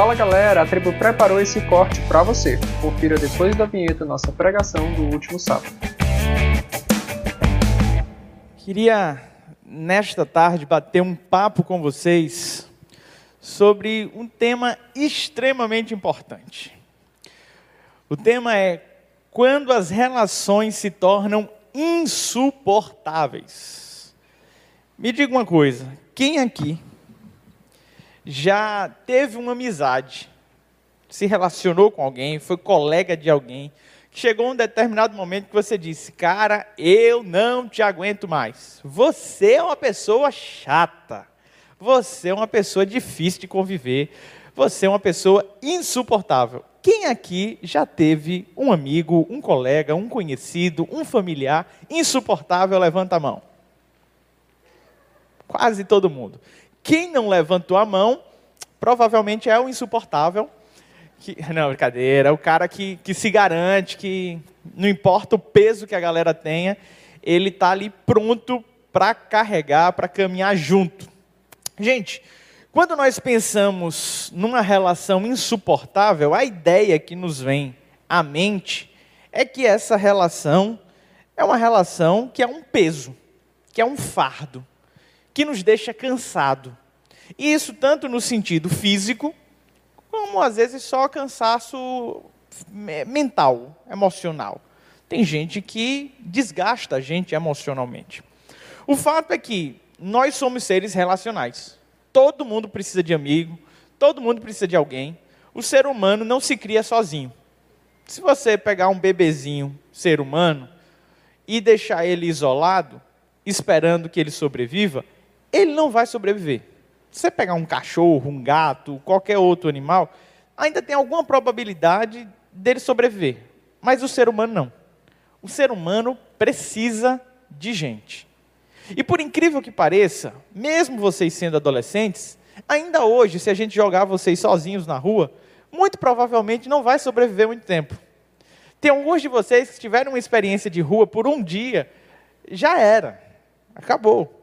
Fala galera, a tribo preparou esse corte para você. Confira depois da vinheta nossa pregação do último sábado. Queria nesta tarde bater um papo com vocês sobre um tema extremamente importante. O tema é quando as relações se tornam insuportáveis. Me diga uma coisa, quem aqui já teve uma amizade, se relacionou com alguém, foi colega de alguém, chegou um determinado momento que você disse: Cara, eu não te aguento mais. Você é uma pessoa chata. Você é uma pessoa difícil de conviver. Você é uma pessoa insuportável. Quem aqui já teve um amigo, um colega, um conhecido, um familiar insuportável? Levanta a mão. Quase todo mundo. Quem não levantou a mão, provavelmente é o insuportável. Que, não, brincadeira. É o cara que, que se garante, que não importa o peso que a galera tenha, ele está ali pronto para carregar, para caminhar junto. Gente, quando nós pensamos numa relação insuportável, a ideia que nos vem à mente é que essa relação é uma relação que é um peso, que é um fardo, que nos deixa cansado. E isso tanto no sentido físico, como às vezes só cansaço mental, emocional. Tem gente que desgasta a gente emocionalmente. O fato é que nós somos seres relacionais. Todo mundo precisa de amigo, todo mundo precisa de alguém. O ser humano não se cria sozinho. Se você pegar um bebezinho, ser humano, e deixar ele isolado, esperando que ele sobreviva, ele não vai sobreviver. Se você pegar um cachorro, um gato, qualquer outro animal, ainda tem alguma probabilidade dele sobreviver. Mas o ser humano não. O ser humano precisa de gente. E por incrível que pareça, mesmo vocês sendo adolescentes, ainda hoje, se a gente jogar vocês sozinhos na rua, muito provavelmente não vai sobreviver muito tempo. Tem alguns de vocês que tiveram uma experiência de rua por um dia, já era, acabou.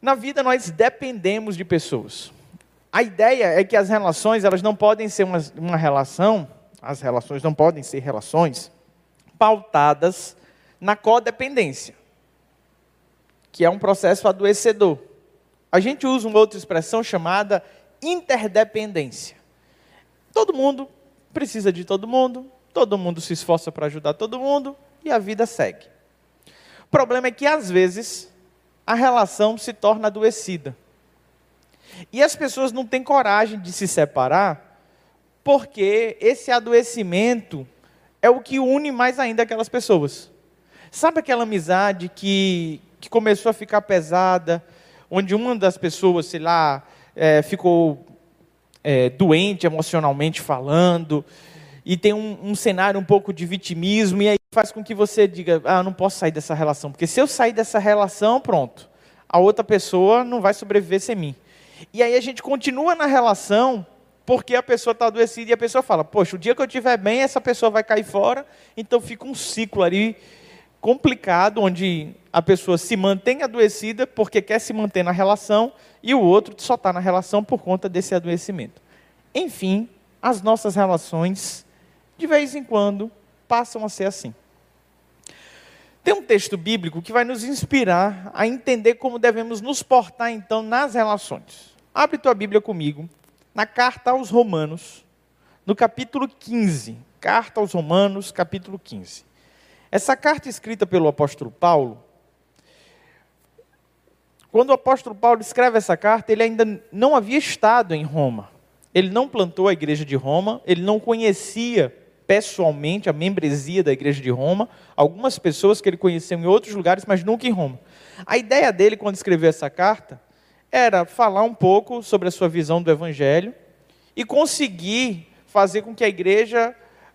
Na vida nós dependemos de pessoas. A ideia é que as relações elas não podem ser uma, uma relação, as relações não podem ser relações pautadas na codependência que é um processo adoecedor. A gente usa uma outra expressão chamada interdependência. Todo mundo precisa de todo mundo, todo mundo se esforça para ajudar todo mundo e a vida segue. O problema é que às vezes a relação se torna adoecida. E as pessoas não têm coragem de se separar, porque esse adoecimento é o que une mais ainda aquelas pessoas. Sabe aquela amizade que, que começou a ficar pesada, onde uma das pessoas, sei lá, é, ficou é, doente emocionalmente falando, e tem um, um, cenário um pouco de vitimismo, e faz com que você diga: ah, não posso sair dessa relação, porque se eu sair dessa relação, pronto, a outra pessoa não vai sobreviver sem mim. E aí a gente continua na relação porque a pessoa está adoecida e a pessoa fala: poxa, o dia que eu estiver bem, essa pessoa vai cair fora, então fica um ciclo ali complicado, onde a pessoa se mantém adoecida porque quer se manter na relação e o outro só está na relação por conta desse adoecimento. Enfim, as nossas relações, de vez em quando, passam a ser assim. Tem um texto bíblico que vai nos inspirar a entender como devemos nos portar então nas relações. Abre tua Bíblia comigo, na carta aos Romanos, no capítulo 15. Carta aos Romanos, capítulo 15. Essa carta escrita pelo apóstolo Paulo, quando o apóstolo Paulo escreve essa carta, ele ainda não havia estado em Roma. Ele não plantou a igreja de Roma, ele não conhecia pessoalmente a membresia da igreja de Roma, algumas pessoas que ele conheceu em outros lugares, mas nunca em Roma. A ideia dele, quando escreveu essa carta, era falar um pouco sobre a sua visão do evangelho e conseguir fazer com que a igreja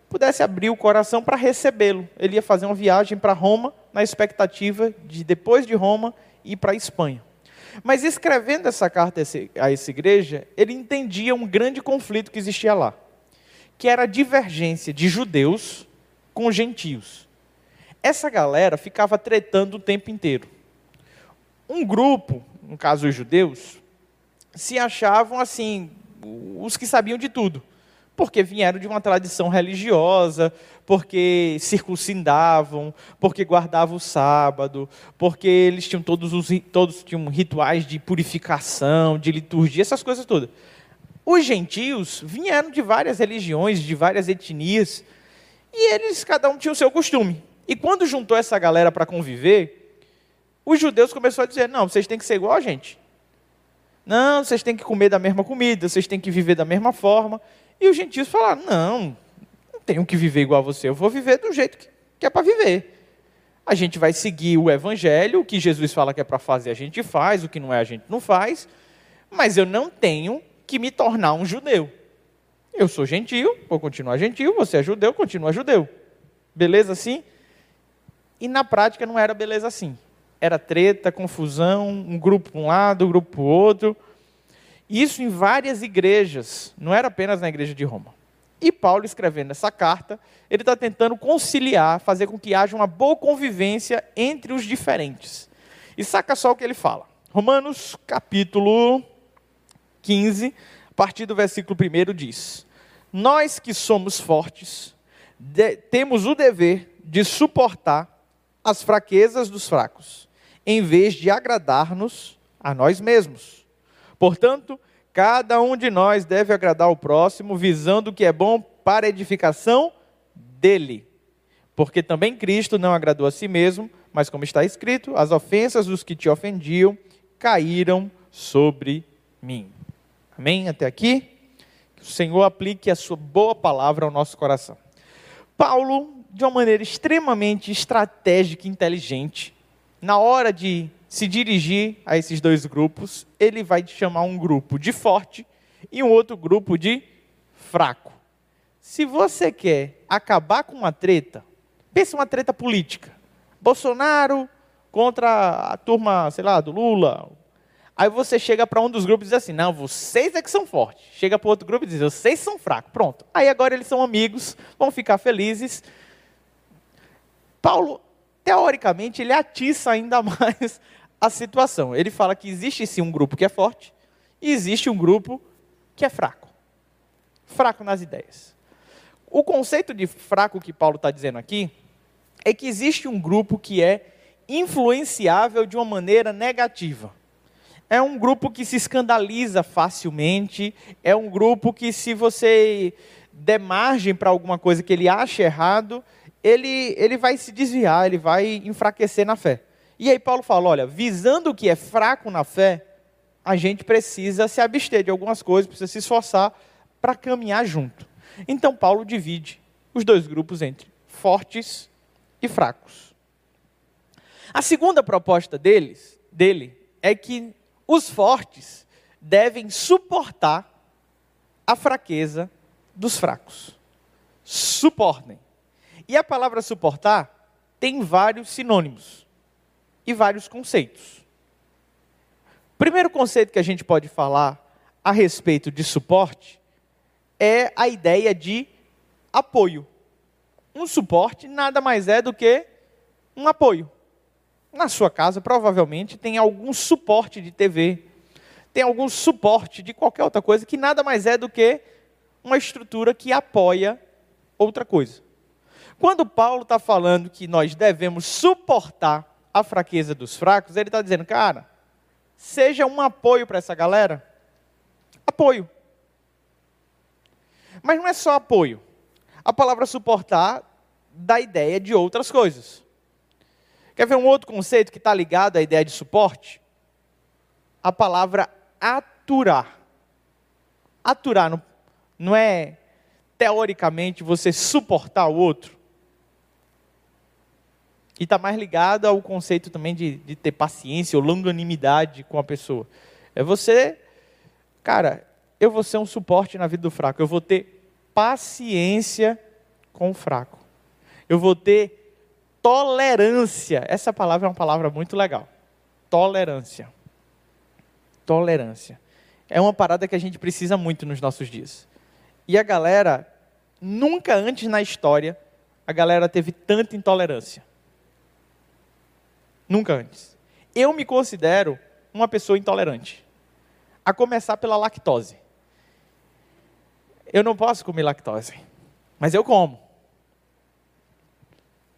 pudesse abrir o coração para recebê-lo. Ele ia fazer uma viagem para Roma, na expectativa de, depois de Roma, ir para a Espanha. Mas escrevendo essa carta a essa igreja, ele entendia um grande conflito que existia lá, que era a divergência de judeus com gentios. Essa galera ficava tretando o tempo inteiro. Um grupo, no caso os judeus, se achavam assim, os que sabiam de tudo. Porque vieram de uma tradição religiosa, porque circuncidavam, porque guardavam o sábado, porque eles tinham todos os todos tinham rituais de purificação, de liturgia, essas coisas todas. Os gentios vieram de várias religiões, de várias etnias, e eles cada um tinha o seu costume. E quando juntou essa galera para conviver, os judeus começaram a dizer: "Não, vocês têm que ser igual a gente. Não, vocês têm que comer da mesma comida, vocês têm que viver da mesma forma". E os gentios falaram: "Não, não tenho que viver igual a você, eu vou viver do jeito que, que é para viver. A gente vai seguir o evangelho, o que Jesus fala que é para fazer, a gente faz, o que não é, a gente não faz, mas eu não tenho que me tornar um judeu. Eu sou gentil, vou continuar gentil, você é judeu, continua judeu. Beleza assim? E na prática não era beleza assim. Era treta, confusão, um grupo para um lado, um grupo para o outro. Isso em várias igrejas, não era apenas na igreja de Roma. E Paulo, escrevendo essa carta, ele está tentando conciliar, fazer com que haja uma boa convivência entre os diferentes. E saca só o que ele fala. Romanos capítulo 15, a partir do versículo 1 diz: Nós que somos fortes, de, temos o dever de suportar as fraquezas dos fracos, em vez de agradar-nos a nós mesmos. Portanto, cada um de nós deve agradar o próximo, visando o que é bom para a edificação dele. Porque também Cristo não agradou a si mesmo, mas como está escrito, as ofensas dos que te ofendiam caíram sobre mim. Amém? Até aqui? Que o Senhor aplique a sua boa palavra ao nosso coração. Paulo de uma maneira extremamente estratégica e inteligente, na hora de se dirigir a esses dois grupos, ele vai chamar um grupo de forte e um outro grupo de fraco. Se você quer acabar com uma treta, pense uma treta política. Bolsonaro contra a turma, sei lá, do Lula. Aí você chega para um dos grupos e diz assim: não, vocês é que são fortes. Chega para outro grupo e diz: vocês são fracos. Pronto. Aí agora eles são amigos, vão ficar felizes Paulo, teoricamente, ele atiça ainda mais a situação. Ele fala que existe sim um grupo que é forte e existe um grupo que é fraco. Fraco nas ideias. O conceito de fraco que Paulo está dizendo aqui é que existe um grupo que é influenciável de uma maneira negativa. É um grupo que se escandaliza facilmente, é um grupo que, se você der margem para alguma coisa que ele acha errado, ele, ele vai se desviar, ele vai enfraquecer na fé. E aí Paulo fala: olha, visando o que é fraco na fé, a gente precisa se abster de algumas coisas, precisa se esforçar para caminhar junto. Então Paulo divide os dois grupos entre fortes e fracos. A segunda proposta deles, dele é que os fortes devem suportar a fraqueza dos fracos. Suportem. E a palavra suportar tem vários sinônimos e vários conceitos. Primeiro conceito que a gente pode falar a respeito de suporte é a ideia de apoio. Um suporte nada mais é do que um apoio. Na sua casa, provavelmente, tem algum suporte de TV, tem algum suporte de qualquer outra coisa que nada mais é do que uma estrutura que apoia outra coisa. Quando Paulo está falando que nós devemos suportar a fraqueza dos fracos, ele está dizendo, cara, seja um apoio para essa galera. Apoio. Mas não é só apoio. A palavra suportar dá ideia de outras coisas. Quer ver um outro conceito que está ligado à ideia de suporte? A palavra aturar. Aturar não, não é teoricamente você suportar o outro. E está mais ligado ao conceito também de, de ter paciência ou longanimidade com a pessoa. É você, cara, eu vou ser um suporte na vida do fraco. Eu vou ter paciência com o fraco. Eu vou ter tolerância. Essa palavra é uma palavra muito legal. Tolerância. Tolerância. É uma parada que a gente precisa muito nos nossos dias. E a galera, nunca antes na história, a galera teve tanta intolerância. Nunca antes. Eu me considero uma pessoa intolerante. A começar pela lactose. eu não posso comer lactose, mas eu como.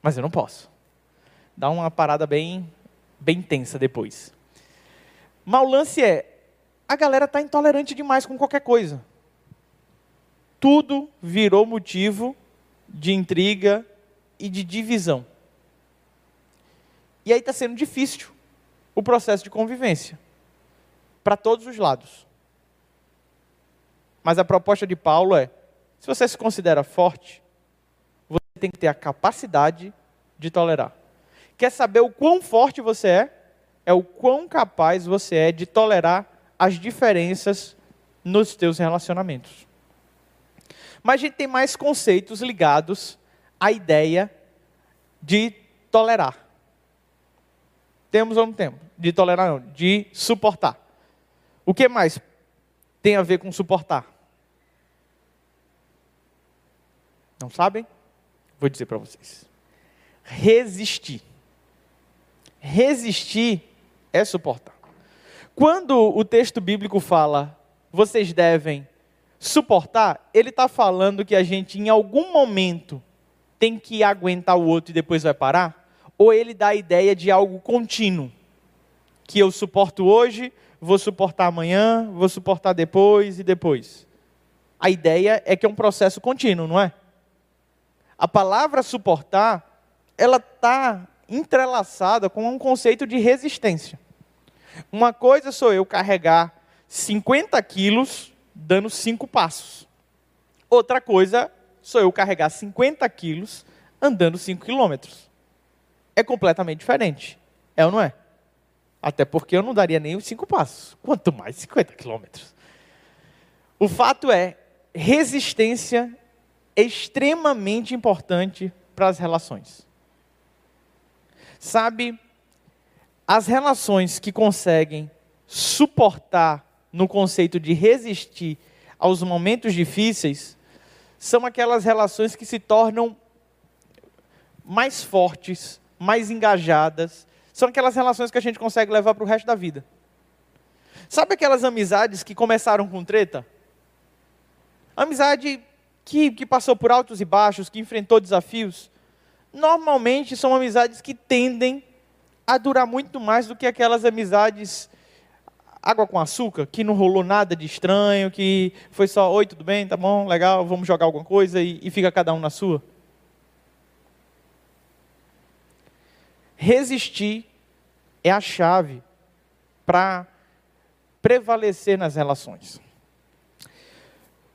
Mas eu não posso. Dá uma parada bem, bem tensa depois. Mas o lance é, a galera está intolerante demais com qualquer coisa. Tudo virou motivo de intriga e de divisão. E aí está sendo difícil o processo de convivência para todos os lados. Mas a proposta de Paulo é: se você se considera forte, tem que ter a capacidade de tolerar. Quer saber o quão forte você é? É o quão capaz você é de tolerar as diferenças nos teus relacionamentos. Mas a gente tem mais conceitos ligados à ideia de tolerar. Temos ou não temos? De tolerar, não, de suportar. O que mais tem a ver com suportar? Não sabem? Vou dizer para vocês. Resistir. Resistir é suportar. Quando o texto bíblico fala, vocês devem suportar, ele está falando que a gente, em algum momento, tem que aguentar o outro e depois vai parar? Ou ele dá a ideia de algo contínuo? Que eu suporto hoje, vou suportar amanhã, vou suportar depois e depois. A ideia é que é um processo contínuo, não é? A palavra suportar, ela está entrelaçada com um conceito de resistência. Uma coisa sou eu carregar 50 quilos dando cinco passos. Outra coisa sou eu carregar 50 quilos andando 5 quilômetros. É completamente diferente. É ou não é? Até porque eu não daria nem os cinco passos, quanto mais 50 quilômetros. O fato é, resistência extremamente importante para as relações. Sabe, as relações que conseguem suportar no conceito de resistir aos momentos difíceis são aquelas relações que se tornam mais fortes, mais engajadas. São aquelas relações que a gente consegue levar para o resto da vida. Sabe aquelas amizades que começaram com treta? Amizade que, que passou por altos e baixos, que enfrentou desafios. Normalmente são amizades que tendem a durar muito mais do que aquelas amizades água com açúcar, que não rolou nada de estranho, que foi só, oi, tudo bem, tá bom, legal, vamos jogar alguma coisa e, e fica cada um na sua. Resistir é a chave para prevalecer nas relações.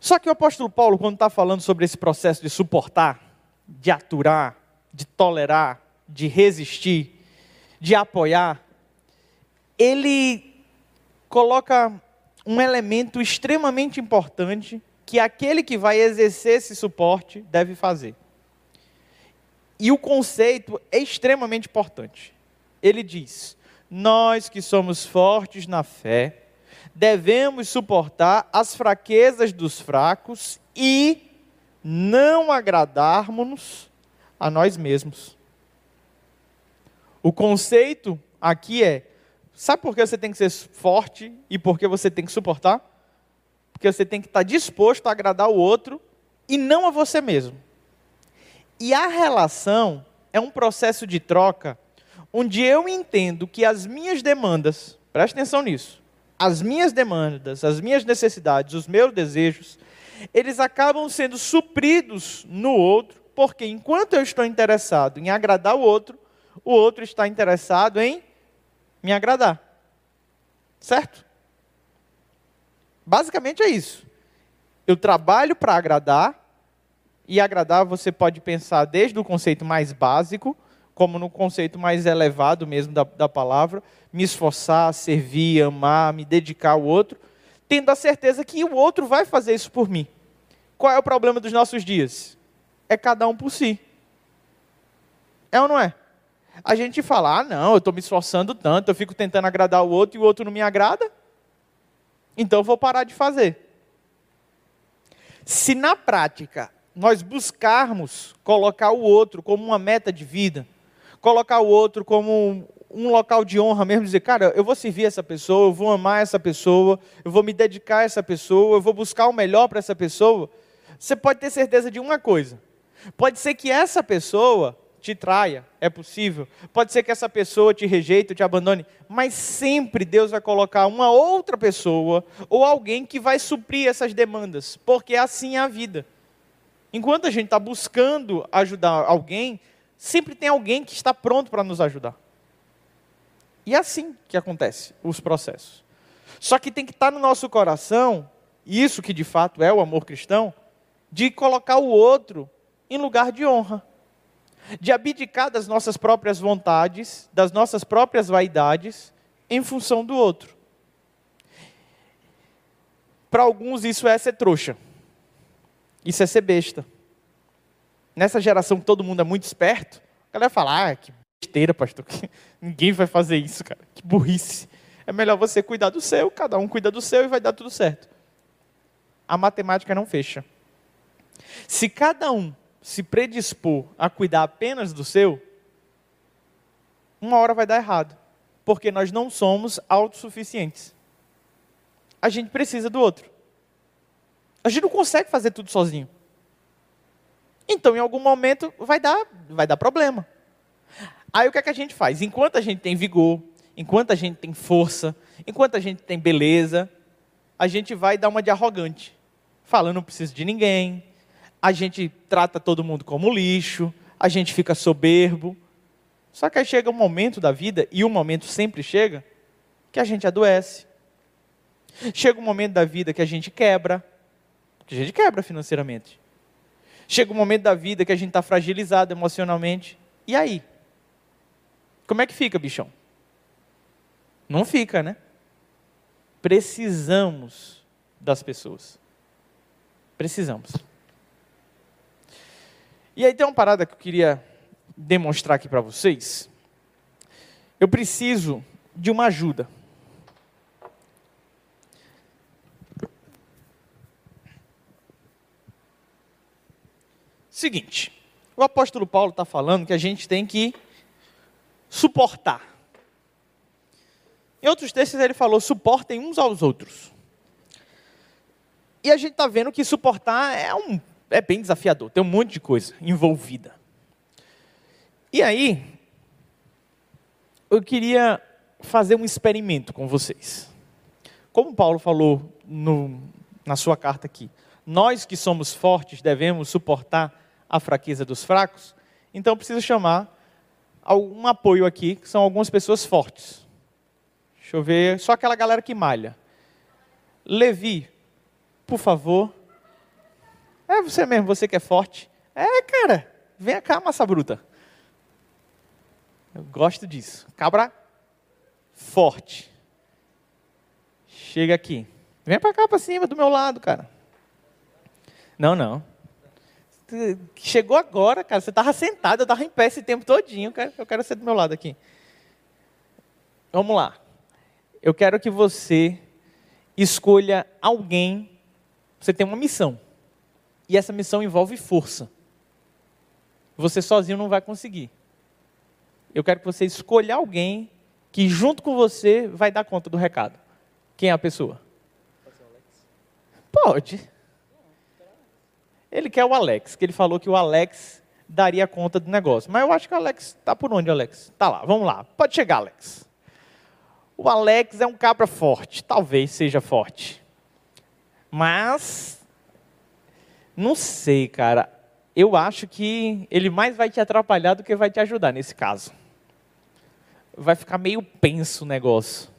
Só que o apóstolo Paulo, quando está falando sobre esse processo de suportar, de aturar, de tolerar, de resistir, de apoiar, ele coloca um elemento extremamente importante que aquele que vai exercer esse suporte deve fazer. E o conceito é extremamente importante. Ele diz: Nós que somos fortes na fé, devemos suportar as fraquezas dos fracos e não agradarmos a nós mesmos. O conceito aqui é: sabe por que você tem que ser forte e por que você tem que suportar? Porque você tem que estar disposto a agradar o outro e não a você mesmo. E a relação é um processo de troca onde eu entendo que as minhas demandas, preste atenção nisso, as minhas demandas, as minhas necessidades, os meus desejos, eles acabam sendo supridos no outro, porque enquanto eu estou interessado em agradar o outro, o outro está interessado em me agradar. Certo? Basicamente é isso. Eu trabalho para agradar, e agradar você pode pensar desde o conceito mais básico, como no conceito mais elevado mesmo da, da palavra, me esforçar, servir, amar, me dedicar ao outro, tendo a certeza que o outro vai fazer isso por mim. Qual é o problema dos nossos dias? É cada um por si. É ou não é? A gente fala, ah, não, eu estou me esforçando tanto, eu fico tentando agradar o outro e o outro não me agrada, então eu vou parar de fazer. Se na prática nós buscarmos colocar o outro como uma meta de vida, colocar o outro como um local de honra mesmo, dizer, cara, eu vou servir essa pessoa, eu vou amar essa pessoa, eu vou me dedicar a essa pessoa, eu vou buscar o melhor para essa pessoa, você pode ter certeza de uma coisa: pode ser que essa pessoa te traia, é possível. Pode ser que essa pessoa te rejeite, te abandone, mas sempre Deus vai colocar uma outra pessoa ou alguém que vai suprir essas demandas, porque assim é a vida. Enquanto a gente está buscando ajudar alguém, sempre tem alguém que está pronto para nos ajudar. E é assim que acontece os processos. Só que tem que estar no nosso coração, isso que de fato é o amor cristão, de colocar o outro em lugar de honra de abdicar das nossas próprias vontades, das nossas próprias vaidades, em função do outro. Para alguns, isso é ser trouxa. Isso é ser besta. Nessa geração que todo mundo é muito esperto, a galera fala: ah, que besteira, pastor. Ninguém vai fazer isso, cara. Que burrice. É melhor você cuidar do seu, cada um cuida do seu e vai dar tudo certo. A matemática não fecha. Se cada um se predispor a cuidar apenas do seu, uma hora vai dar errado. Porque nós não somos autossuficientes. A gente precisa do outro. A gente não consegue fazer tudo sozinho. Então, em algum momento, vai dar, vai dar problema. Aí o que, é que a gente faz? Enquanto a gente tem vigor, enquanto a gente tem força, enquanto a gente tem beleza, a gente vai dar uma de arrogante. Falando, não preciso de ninguém, a gente trata todo mundo como lixo, a gente fica soberbo. Só que aí chega um momento da vida, e o momento sempre chega, que a gente adoece. Chega um momento da vida que a gente quebra, que a gente quebra financeiramente. Chega um momento da vida que a gente está fragilizado emocionalmente. E aí? Como é que fica, bichão? Não fica, né? Precisamos das pessoas. Precisamos. E aí tem uma parada que eu queria demonstrar aqui para vocês. Eu preciso de uma ajuda. Seguinte, o apóstolo Paulo está falando que a gente tem que suportar. Em outros textos ele falou: suportem uns aos outros. E a gente está vendo que suportar é um é bem desafiador, tem um monte de coisa envolvida. E aí, eu queria fazer um experimento com vocês. Como Paulo falou no, na sua carta aqui, nós que somos fortes devemos suportar a fraqueza dos fracos, então eu preciso chamar um apoio aqui, que são algumas pessoas fortes. Deixa eu ver, só aquela galera que malha. Levi, por favor, é você mesmo, você que é forte. É, cara, vem cá, massa bruta. Eu gosto disso. Cabra forte. Chega aqui. Vem para cá, para cima, do meu lado, cara. Não, não. Chegou agora, cara. Você estava sentado, eu estava em pé esse tempo todinho. Eu quero ser do meu lado aqui. Vamos lá. Eu quero que você escolha alguém. Você tem uma missão. E essa missão envolve força. Você sozinho não vai conseguir. Eu quero que você escolha alguém que, junto com você, vai dar conta do recado. Quem é a pessoa? Pode. Ele quer o Alex, que ele falou que o Alex daria conta do negócio. Mas eu acho que o Alex está por onde, Alex? Tá lá, vamos lá. Pode chegar, Alex. O Alex é um cabra forte, talvez seja forte. Mas não sei, cara. Eu acho que ele mais vai te atrapalhar do que vai te ajudar nesse caso. Vai ficar meio penso o negócio.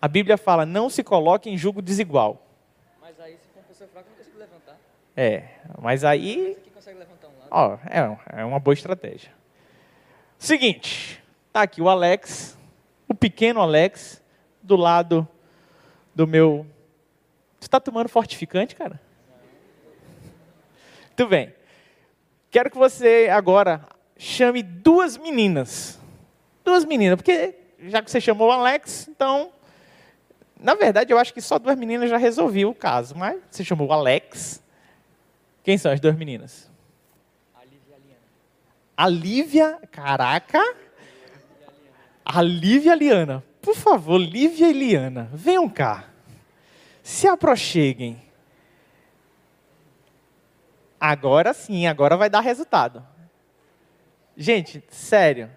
A Bíblia fala: não se coloque em julgo desigual. Mas aí, se for pessoa. É, mas aí. Ó, é, é uma boa estratégia. Seguinte, tá aqui o Alex, o pequeno Alex, do lado do meu. Você está tomando fortificante, cara? Muito bem. Quero que você agora chame duas meninas. Duas meninas, porque já que você chamou o Alex, então. Na verdade, eu acho que só duas meninas já resolviam o caso, mas você chamou o Alex. Quem são as duas meninas? A Lívia e a Liana. A Lívia, caraca. A Lívia e a Liana. Por favor, Lívia e Liana, venham cá. Se aproxeguem. Agora sim, agora vai dar resultado. Gente, sério.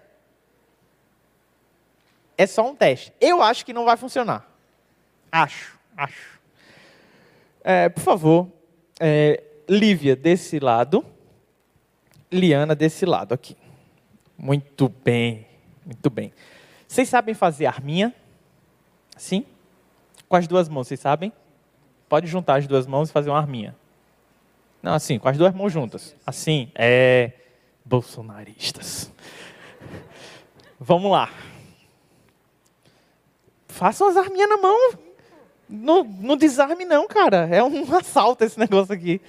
É só um teste. Eu acho que não vai funcionar. Acho, acho. É, por favor, é, Lívia desse lado, Liana desse lado aqui. Muito bem, muito bem. Vocês sabem fazer arminha? Sim? Com as duas mãos, vocês sabem? Pode juntar as duas mãos e fazer uma arminha. Não, assim, com as duas mãos juntas. Assim, é. Bolsonaristas. Vamos lá. Façam as arminhas na mão. No, no desarme, não, cara. É um assalto esse negócio aqui.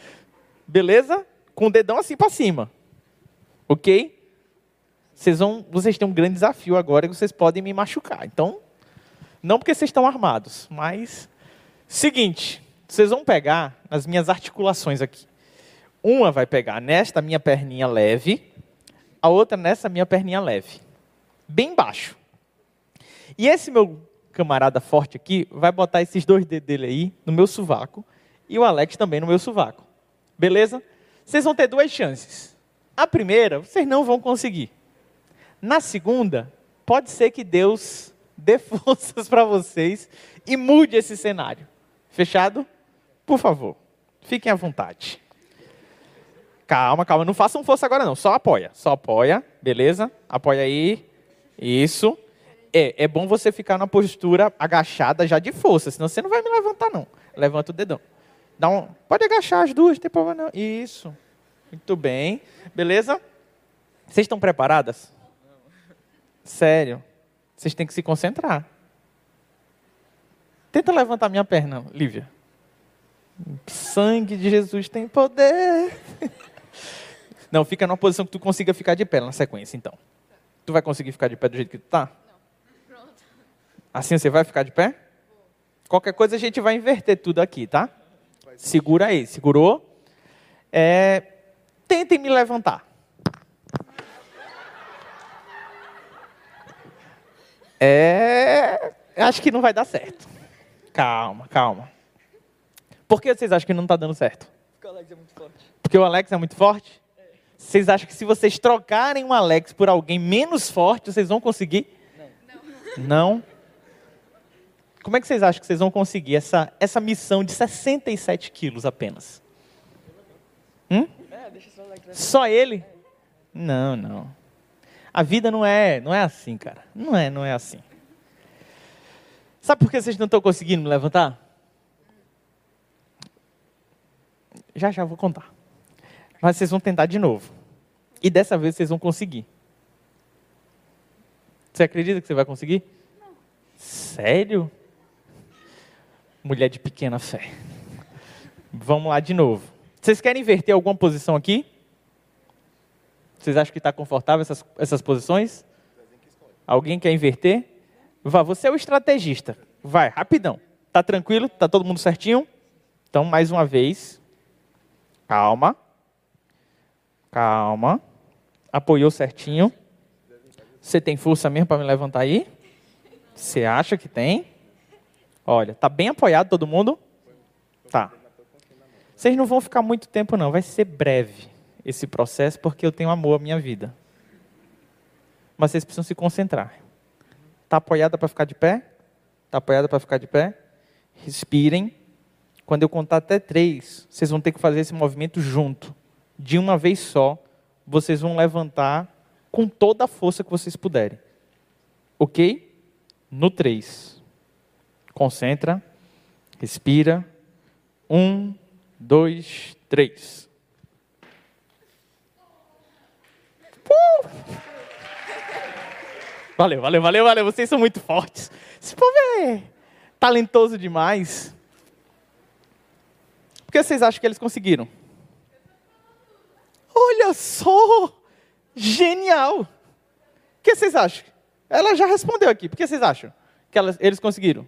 Beleza? Com o dedão assim para cima. Ok? Vocês, vão, vocês têm um grande desafio agora que vocês podem me machucar. Então, não porque vocês estão armados, mas. Seguinte, vocês vão pegar as minhas articulações aqui. Uma vai pegar nesta minha perninha leve, a outra nessa minha perninha leve. Bem baixo. E esse meu camarada forte aqui vai botar esses dois dedos dele aí no meu sovaco e o Alex também no meu sovaco. Beleza? Vocês vão ter duas chances. A primeira, vocês não vão conseguir. Na segunda, pode ser que Deus dê forças para vocês e mude esse cenário. Fechado? Por favor, fiquem à vontade. Calma, calma, não façam força agora não, só apoia, só apoia, beleza? Apoia aí, isso. É, é bom você ficar na postura agachada já de força, senão você não vai me levantar não. Levanta o dedão. Dá um, pode agachar as duas, não tem problema não. Isso. Muito bem. Beleza? Vocês estão preparadas? Sério. Vocês têm que se concentrar. Tenta levantar minha perna, Lívia. Sangue de Jesus tem poder. Não, fica numa posição que tu consiga ficar de pé na sequência, então. Tu vai conseguir ficar de pé do jeito que tu tá? Não. Pronto. Assim você vai ficar de pé? Qualquer coisa a gente vai inverter tudo aqui, tá? Segura aí, segurou? É, tentem me levantar. É, acho que não vai dar certo. Calma, calma. Por que vocês acham que não está dando certo? Porque o Alex é muito forte. Porque o Alex é muito forte? É. Vocês acham que se vocês trocarem um Alex por alguém menos forte, vocês vão conseguir? Não. Não? Como é que vocês acham que vocês vão conseguir essa, essa missão de 67 quilos apenas? Hum? Só ele? Não, não. A vida não é, não é assim, cara. Não é, não é assim. Sabe por que vocês não estão conseguindo me levantar? Já já vou contar. Mas vocês vão tentar de novo. E dessa vez vocês vão conseguir. Você acredita que você vai conseguir? Não. Sério? Mulher de pequena fé. Vamos lá de novo. Vocês querem inverter alguma posição aqui? Vocês acham que está confortável essas, essas posições? Alguém quer inverter? Vá, você é o estrategista. Vai, rapidão. Tá tranquilo? Tá todo mundo certinho? Então, mais uma vez. Calma. Calma. Apoiou certinho. Você tem força mesmo para me levantar aí? Você acha que tem? Olha, tá bem apoiado todo mundo? Tá. Vocês não vão ficar muito tempo não, vai ser breve esse processo porque eu tenho amor à minha vida. Mas vocês precisam se concentrar. Está apoiada para ficar de pé? Está apoiada para ficar de pé? Respirem. Quando eu contar até três, vocês vão ter que fazer esse movimento junto. De uma vez só, vocês vão levantar com toda a força que vocês puderem. Ok? No três. Concentra. Respira. Um, dois, três. Valeu, valeu, valeu, valeu. Vocês são muito fortes. Esse povo é talentoso demais. Por que vocês acham que eles conseguiram? Olha só! Genial! O que vocês acham? Ela já respondeu aqui. Por que vocês acham que elas, eles conseguiram?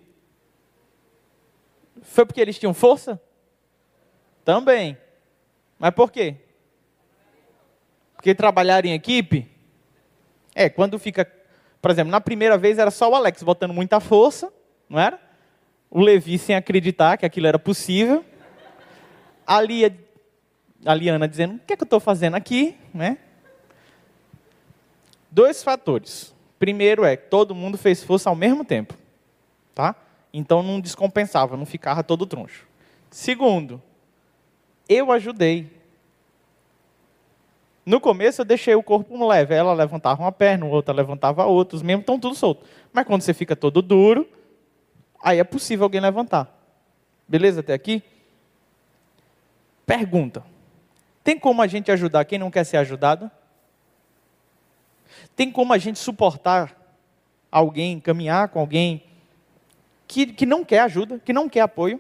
Foi porque eles tinham força? Também. Mas por quê? Porque trabalhar em equipe? É, quando fica. Por exemplo, na primeira vez era só o Alex botando muita força, não era? O Levi sem acreditar que aquilo era possível. A Lia a Liana dizendo: o que é que eu estou fazendo aqui? Né? Dois fatores. Primeiro é que todo mundo fez força ao mesmo tempo. Tá? Então não descompensava, não ficava todo troncho. Segundo, eu ajudei. No começo eu deixei o corpo leve, ela levantava uma perna, outra levantava a outra, os membros estão tudo soltos. Mas quando você fica todo duro, aí é possível alguém levantar. Beleza até aqui? Pergunta: tem como a gente ajudar quem não quer ser ajudado? Tem como a gente suportar alguém, caminhar com alguém que, que não quer ajuda, que não quer apoio?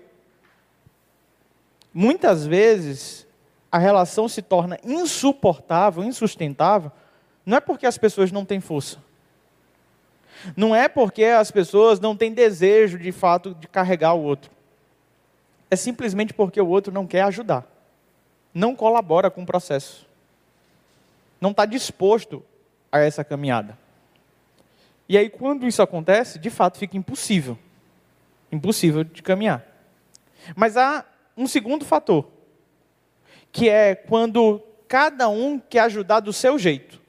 Muitas vezes a relação se torna insuportável, insustentável, não é porque as pessoas não têm força. Não é porque as pessoas não têm desejo de fato de carregar o outro. É simplesmente porque o outro não quer ajudar. Não colabora com o processo. Não está disposto a essa caminhada. E aí, quando isso acontece, de fato fica impossível. Impossível de caminhar. Mas há um segundo fator que é quando cada um quer ajudar do seu jeito.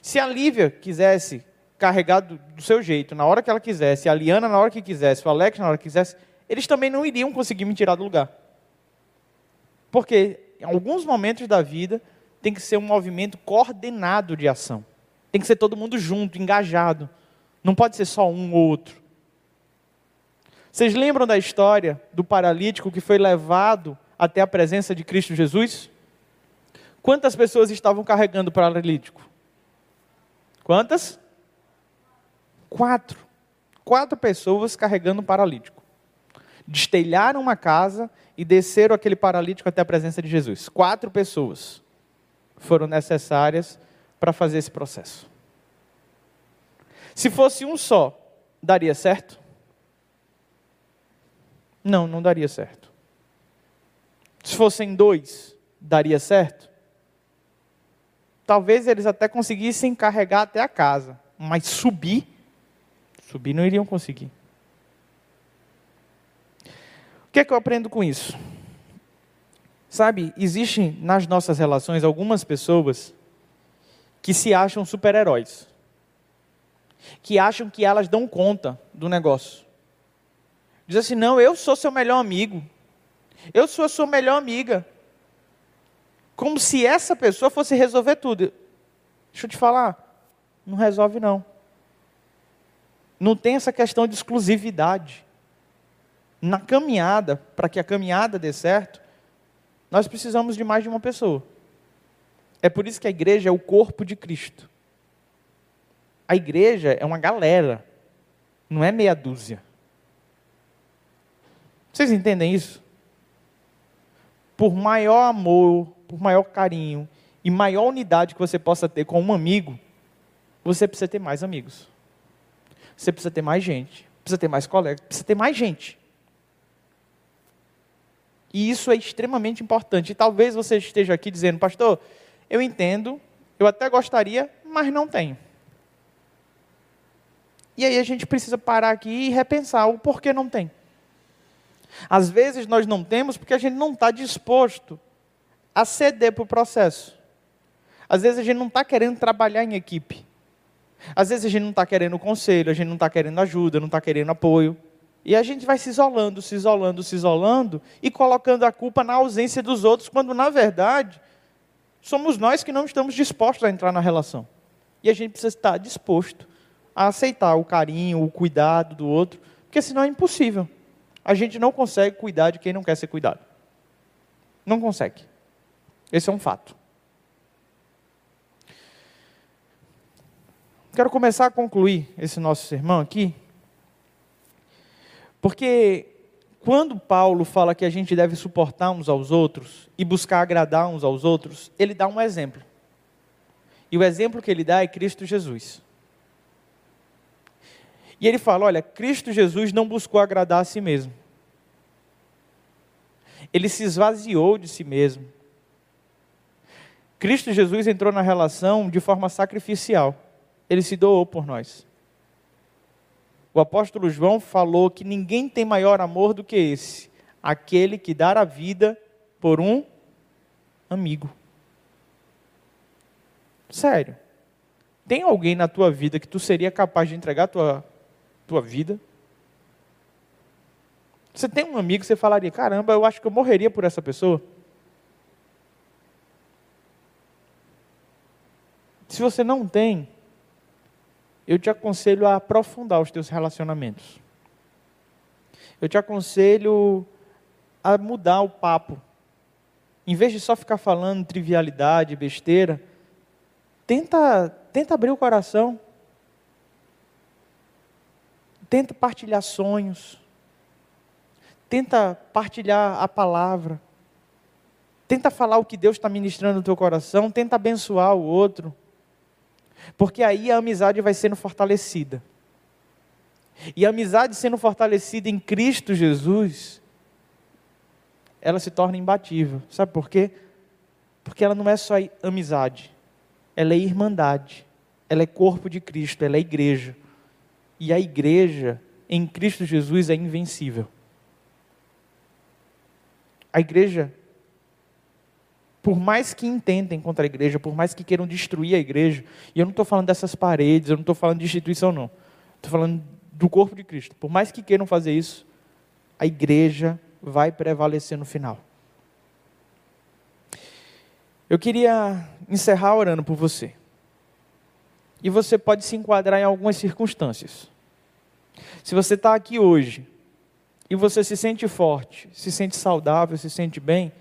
Se a Lívia quisesse carregar do, do, seu jeito, na hora que ela quisesse, a Liana na hora que quisesse, o Alex na hora que quisesse, eles também não iriam conseguir me tirar do lugar. Porque em alguns momentos da vida tem que ser um movimento coordenado de ação. Tem que ser todo mundo junto, engajado. Não pode ser só um ou outro. Vocês lembram da história do paralítico que foi levado até a presença de Cristo Jesus? Quantas pessoas estavam carregando o paralítico? Quantas? Quatro. Quatro pessoas carregando o paralítico. Destelharam uma casa e desceram aquele paralítico até a presença de Jesus. Quatro pessoas foram necessárias para fazer esse processo. Se fosse um só, daria certo? Não, não daria certo. Se fossem dois, daria certo? Talvez eles até conseguissem carregar até a casa, mas subir, subir não iriam conseguir. O que é que eu aprendo com isso? Sabe, existem nas nossas relações algumas pessoas que se acham super-heróis, que acham que elas dão conta do negócio. Diz assim: não, eu sou seu melhor amigo, eu sou a sua melhor amiga. Como se essa pessoa fosse resolver tudo. Deixa eu te falar, não resolve não. Não tem essa questão de exclusividade. Na caminhada, para que a caminhada dê certo, nós precisamos de mais de uma pessoa. É por isso que a igreja é o corpo de Cristo. A igreja é uma galera, não é meia dúzia. Vocês entendem isso? por maior amor, por maior carinho e maior unidade que você possa ter com um amigo, você precisa ter mais amigos. Você precisa ter mais gente, precisa ter mais colegas, precisa ter mais gente. E isso é extremamente importante. E talvez você esteja aqui dizendo, pastor, eu entendo, eu até gostaria, mas não tenho. E aí a gente precisa parar aqui e repensar o porquê não tem. Às vezes nós não temos porque a gente não está disposto a ceder para o processo. Às vezes a gente não está querendo trabalhar em equipe. Às vezes a gente não está querendo conselho, a gente não está querendo ajuda, não está querendo apoio. E a gente vai se isolando, se isolando, se isolando e colocando a culpa na ausência dos outros, quando na verdade somos nós que não estamos dispostos a entrar na relação. E a gente precisa estar disposto a aceitar o carinho, o cuidado do outro, porque senão é impossível a gente não consegue cuidar de quem não quer ser cuidado. Não consegue. Esse é um fato. Quero começar a concluir esse nosso sermão aqui, porque quando Paulo fala que a gente deve suportar uns aos outros e buscar agradar uns aos outros, ele dá um exemplo. E o exemplo que ele dá é Cristo Jesus. E ele fala: olha, Cristo Jesus não buscou agradar a si mesmo. Ele se esvaziou de si mesmo. Cristo Jesus entrou na relação de forma sacrificial. Ele se doou por nós. O apóstolo João falou que ninguém tem maior amor do que esse, aquele que dá a vida por um amigo. Sério. Tem alguém na tua vida que tu seria capaz de entregar tua, tua vida? Você tem um amigo que você falaria: caramba, eu acho que eu morreria por essa pessoa. Se você não tem, eu te aconselho a aprofundar os teus relacionamentos. Eu te aconselho a mudar o papo. Em vez de só ficar falando trivialidade, besteira, tenta, tenta abrir o coração. Tenta partilhar sonhos. Tenta partilhar a palavra. Tenta falar o que Deus está ministrando no teu coração. Tenta abençoar o outro. Porque aí a amizade vai sendo fortalecida. E a amizade sendo fortalecida em Cristo Jesus, ela se torna imbatível. Sabe por quê? Porque ela não é só amizade, ela é irmandade, ela é corpo de Cristo, ela é igreja. E a igreja em Cristo Jesus é invencível. A igreja por mais que intentem contra a igreja, por mais que queiram destruir a igreja, e eu não estou falando dessas paredes, eu não estou falando de instituição, não. Estou falando do corpo de Cristo. Por mais que queiram fazer isso, a igreja vai prevalecer no final. Eu queria encerrar orando por você. E você pode se enquadrar em algumas circunstâncias. Se você está aqui hoje e você se sente forte, se sente saudável, se sente bem,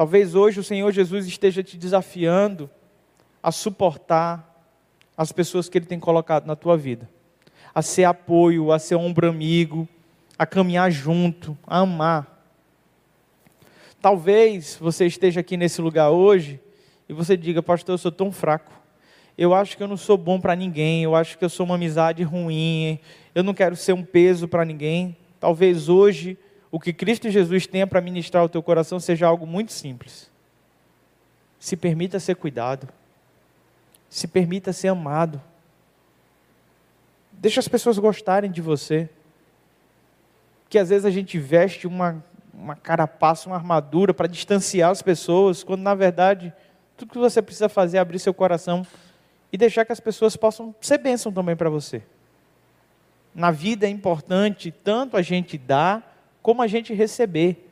Talvez hoje o Senhor Jesus esteja te desafiando a suportar as pessoas que Ele tem colocado na tua vida, a ser apoio, a ser ombro amigo, a caminhar junto, a amar. Talvez você esteja aqui nesse lugar hoje e você diga, pastor, eu sou tão fraco. Eu acho que eu não sou bom para ninguém, eu acho que eu sou uma amizade ruim, eu não quero ser um peso para ninguém. Talvez hoje o que Cristo Jesus tenha para ministrar ao teu coração seja algo muito simples. Se permita ser cuidado. Se permita ser amado. Deixa as pessoas gostarem de você. Que às vezes a gente veste uma, uma carapaça, uma armadura para distanciar as pessoas, quando na verdade tudo que você precisa fazer é abrir seu coração e deixar que as pessoas possam ser bênção também para você. Na vida é importante tanto a gente dar como a gente receber.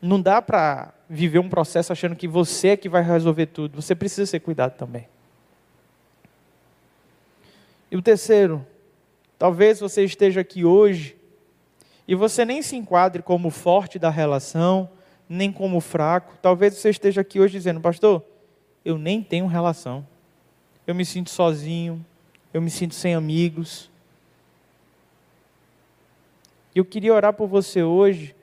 Não dá para viver um processo achando que você é que vai resolver tudo. Você precisa ser cuidado também. E o terceiro, talvez você esteja aqui hoje e você nem se enquadre como forte da relação, nem como fraco. Talvez você esteja aqui hoje dizendo, pastor, eu nem tenho relação. Eu me sinto sozinho, eu me sinto sem amigos, e eu queria orar por você hoje,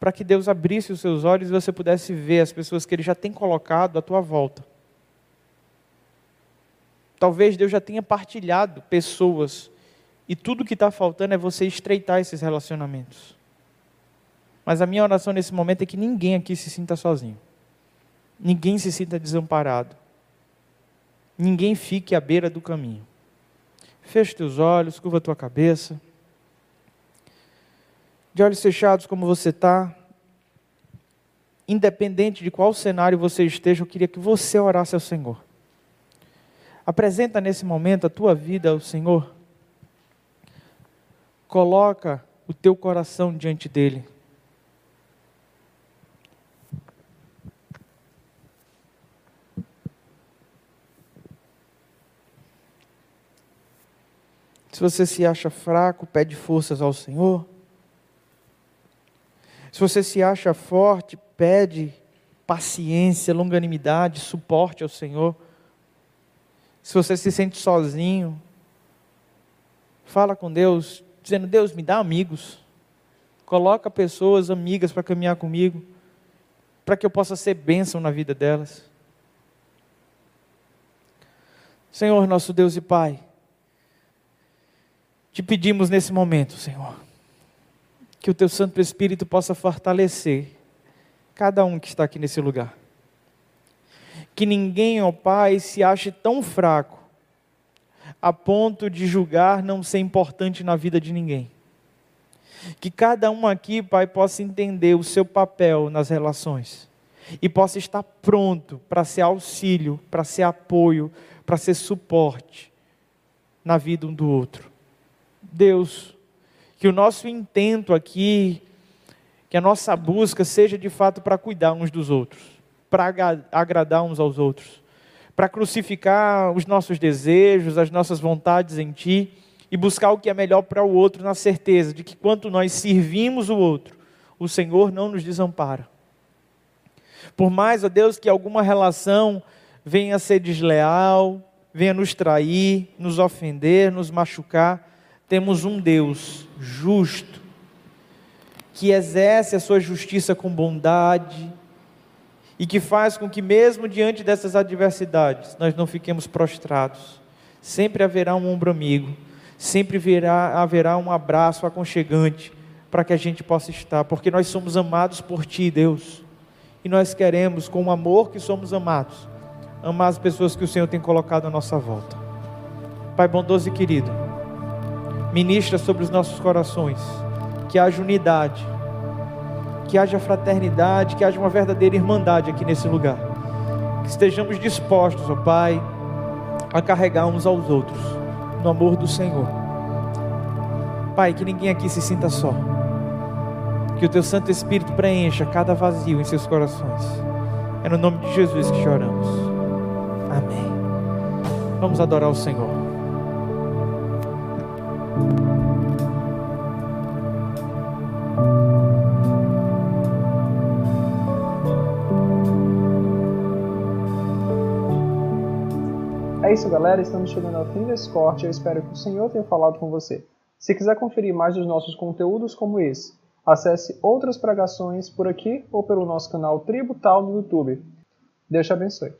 para que Deus abrisse os seus olhos e você pudesse ver as pessoas que Ele já tem colocado à tua volta. Talvez Deus já tenha partilhado pessoas, e tudo que está faltando é você estreitar esses relacionamentos. Mas a minha oração nesse momento é que ninguém aqui se sinta sozinho, ninguém se sinta desamparado, ninguém fique à beira do caminho. Feche teus olhos, curva tua cabeça de olhos fechados como você está, independente de qual cenário você esteja, eu queria que você orasse ao Senhor. Apresenta nesse momento a tua vida ao Senhor. Coloca o teu coração diante dele. Você se acha fraco, pede forças ao Senhor. Se você se acha forte, pede paciência, longanimidade, suporte ao Senhor. Se você se sente sozinho, fala com Deus, dizendo: Deus, me dá amigos. Coloca pessoas amigas para caminhar comigo, para que eu possa ser bênção na vida delas. Senhor, nosso Deus e Pai, te pedimos nesse momento, Senhor que o teu Santo Espírito possa fortalecer cada um que está aqui nesse lugar. Que ninguém, ó Pai, se ache tão fraco a ponto de julgar não ser importante na vida de ninguém. Que cada um aqui, Pai, possa entender o seu papel nas relações. e possa estar pronto para ser auxílio, para ser apoio, para ser suporte na vida um do outro. Deus, que o nosso intento aqui, que a nossa busca seja de fato para cuidar uns dos outros, para agradar uns aos outros, para crucificar os nossos desejos, as nossas vontades em Ti e buscar o que é melhor para o outro, na certeza de que quanto nós servimos o outro, o Senhor não nos desampara. Por mais, ó Deus, que alguma relação venha a ser desleal, venha nos trair, nos ofender, nos machucar, temos um Deus justo, que exerce a sua justiça com bondade e que faz com que, mesmo diante dessas adversidades, nós não fiquemos prostrados. Sempre haverá um ombro amigo, sempre haverá, haverá um abraço aconchegante para que a gente possa estar, porque nós somos amados por Ti, Deus, e nós queremos, com o amor que somos amados, amar as pessoas que o Senhor tem colocado à nossa volta. Pai bondoso e querido, ministra sobre os nossos corações, que haja unidade, que haja fraternidade, que haja uma verdadeira irmandade aqui nesse lugar. Que estejamos dispostos, ó Pai, a carregar uns aos outros no amor do Senhor. Pai, que ninguém aqui se sinta só. Que o teu Santo Espírito preencha cada vazio em seus corações. É no nome de Jesus que choramos. Amém. Vamos adorar o Senhor. É isso, galera. Estamos chegando ao fim desse corte. Eu espero que o Senhor tenha falado com você. Se quiser conferir mais dos nossos conteúdos como esse, acesse outras pregações por aqui ou pelo nosso canal Tributal no YouTube. Deus te abençoe.